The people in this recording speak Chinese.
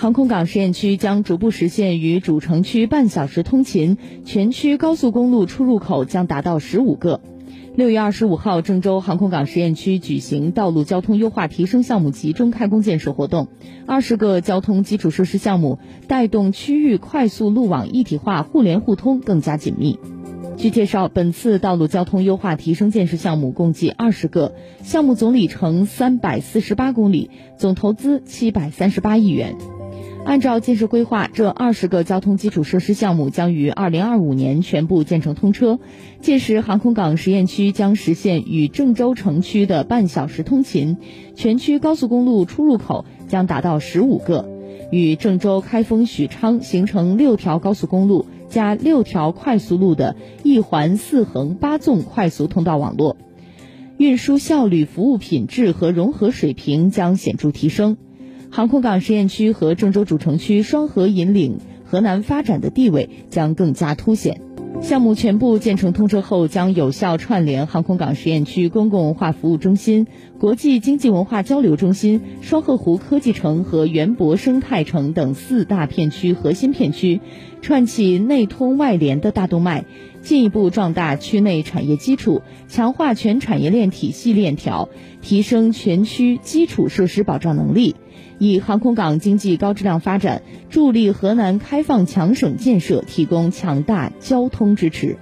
航空港实验区将逐步实现与主城区半小时通勤，全区高速公路出入口将达到十五个。六月二十五号，郑州航空港实验区举行道路交通优化提升项目集中开工建设活动，二十个交通基础设施项目带动区域快速路网一体化、互联互通更加紧密。据介绍，本次道路交通优化提升建设项目共计二十个，项目总里程三百四十八公里，总投资七百三十八亿元。按照建设规划，这二十个交通基础设施项目将于二零二五年全部建成通车。届时，航空港实验区将实现与郑州城区的半小时通勤，全区高速公路出入口将达到十五个，与郑州开封许昌形成六条高速公路加六条快速路的一环四横八纵快速通道网络，运输效率、服务品质和融合水平将显著提升。航空港实验区和郑州主城区双核引领河南发展的地位将更加凸显。项目全部建成通车后，将有效串联航空港实验区公共文化服务中心、国际经济文化交流中心、双鹤湖科技城和园博生态城等四大片区核心片区，串起内通外联的大动脉，进一步壮大区内产业基础，强化全产业链体系链条，提升全区基础设施保障能力。以航空港经济高质量发展，助力河南开放强省建设提供强大交通支持。